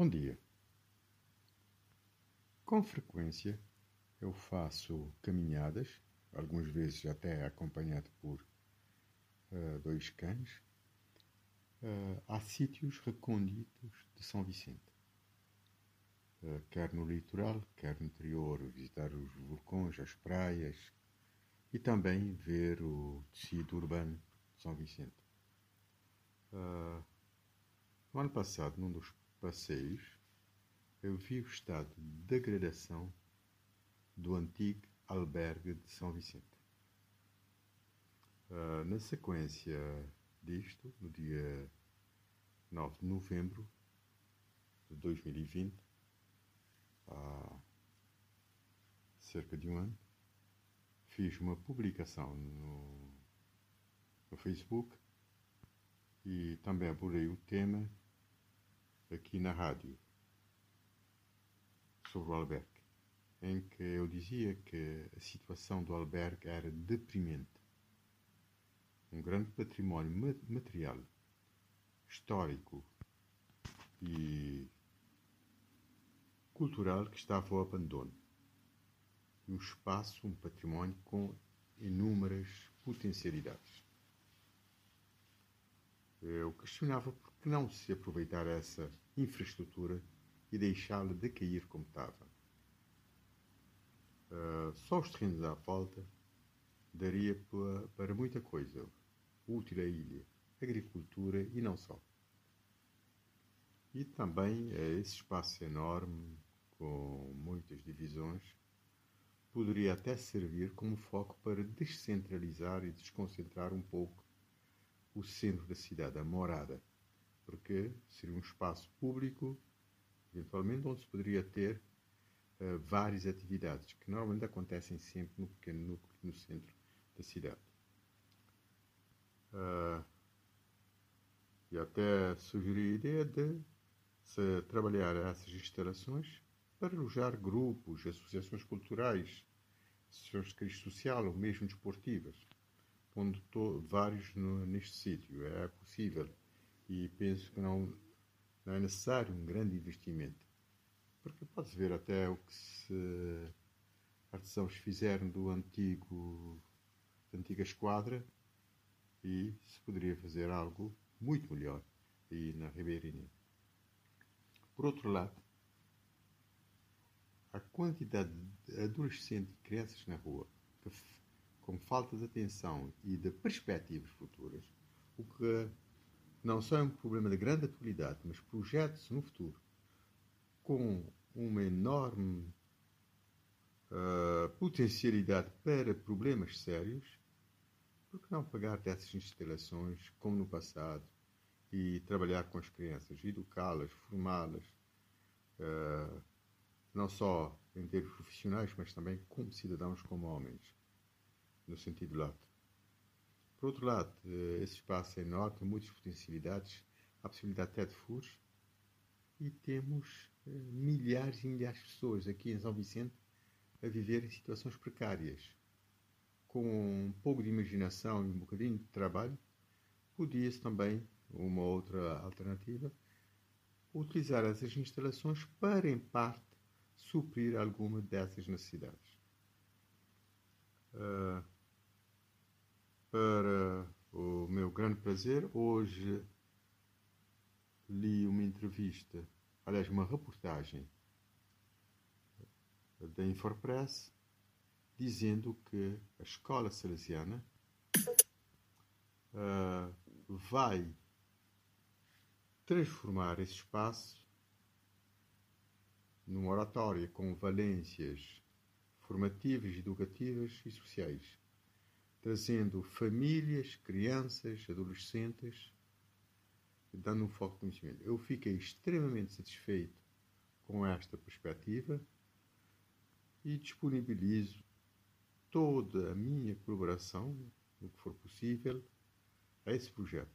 Bom dia. Com frequência eu faço caminhadas, algumas vezes até acompanhado por uh, dois cães, uh, a sítios recônditos de São Vicente. Uh, quer no litoral, quer no interior, visitar os vulcões, as praias e também ver o tecido urbano de São Vicente. no ano passado, num dos passeios, eu vi o estado de degradação do antigo albergue de São Vicente. Uh, na sequência disto, no dia 9 de novembro de 2020, há cerca de um ano, fiz uma publicação no, no Facebook e também abordei o tema aqui na rádio sobre o albergue, em que eu dizia que a situação do albergue era deprimente. Um grande património material, histórico e cultural que estava ao abandono. E um espaço, um património com inúmeras potencialidades. Eu questionava por que não se aproveitar essa infraestrutura e deixá-la decair como estava. Uh, só os terrenos à volta daria para, para muita coisa útil à ilha, agricultura e não só. E também esse espaço enorme, com muitas divisões, poderia até servir como foco para descentralizar e desconcentrar um pouco o centro da cidade, a morada, porque seria um espaço público eventualmente, onde se poderia ter uh, várias atividades, que normalmente acontecem sempre no pequeno núcleo, no centro da cidade. Uh, e até sugeri a ideia de se trabalhar essas instalações para alojar grupos, associações culturais, associações de crise social ou mesmo desportivas, pondo vários no, neste sítio. É possível e penso que não não é necessário um grande investimento. Porque pode-se ver até o que se artesãos fizeram do antigo, da antiga esquadra e se poderia fazer algo muito melhor aí na Ribeirinha. Por outro lado, a quantidade de adolescentes e crianças na rua que, com falta de atenção e de perspectivas futuras, o que não só é um problema de grande atualidade, mas projeta-se no futuro com uma enorme uh, potencialidade para problemas sérios, por que não pagar dessas instalações como no passado e trabalhar com as crianças, educá-las, formá-las, uh, não só em termos profissionais, mas também como cidadãos, como homens, no sentido lato. Por outro lado, eh, esse espaço é enorme, tem muitas potencialidades, há possibilidade até de furos, e temos eh, milhares e milhares de pessoas aqui em São Vicente a viver em situações precárias. Com um pouco de imaginação e um bocadinho de trabalho, podia-se também, uma outra alternativa, utilizar essas instalações para, em parte, suprir alguma dessas necessidades. Uh, para o meu grande prazer, hoje li uma entrevista, aliás, uma reportagem da Infopress dizendo que a escola salesiana uh, vai transformar esse espaço numa oratória com valências formativas, educativas e sociais trazendo famílias, crianças, adolescentes, dando um foco de conhecimento. Eu fiquei extremamente satisfeito com esta perspectiva e disponibilizo toda a minha colaboração, no que for possível, a esse projeto.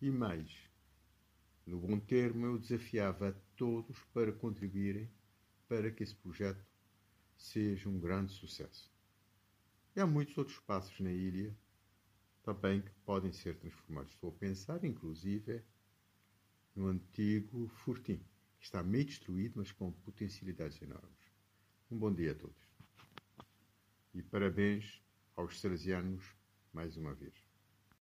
E mais, no bom termo, eu desafiava a todos para contribuírem para que esse projeto seja um grande sucesso. E há muitos outros espaços na ilha também que podem ser transformados. Estou a pensar, inclusive, no antigo Fortim, que está meio destruído, mas com potencialidades enormes. Um bom dia a todos. E parabéns aos salesianos mais uma vez.